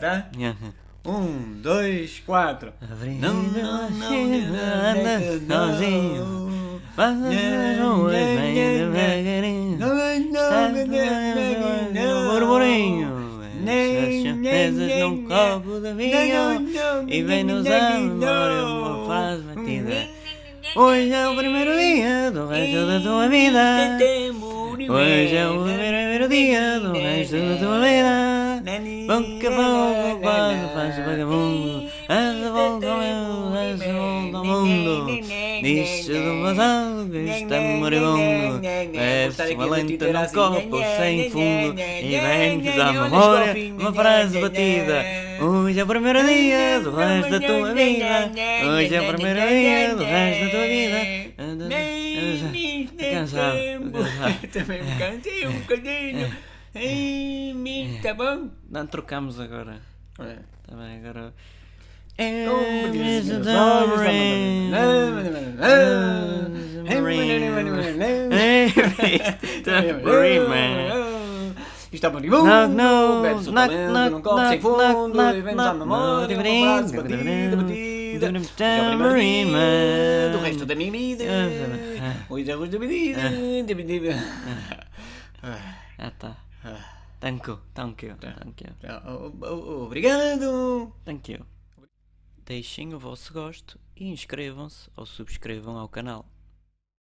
já? Um, dois, quatro. Não, não, não, anda sozinho. Vai nas ruas bem devagarinho. Está no burburinho. Essas certezas num copo de vinho. E vem-nos à memória uma frase batida. Hoje é o primeiro dia do resto da tua vida. Hoje é o primeiro dia do resto da tua vida. Pouco a pouco quando faz vagabundo Essa volta ao meu, essa volta ao mundo Disse do passado que está moribundo Bebe-se uma lenta num copo sem fundo E vem-nos à memória uma frase batida Hoje é o primeiro dia do resto da tua vida Hoje é o primeiro dia do resto da tua vida Cansado, cansado Também me cansei um bocadinho. Mi, tá bom? Não trocamos agora Olha. Tá bem, agora. Um Is bocadinho the dos olhos, rain? Tambourine Man. Está moribundo, bebe-se o talento num copo sem fundo, e vem-nos à memória batida, batida. é do resto da minha vida. Ah. É da. Ah, tá. Thank you, thank you, thank you, Obrigado. thank you. Deixem o vosso gosto e inscrevam-se ou subscrevam ao canal.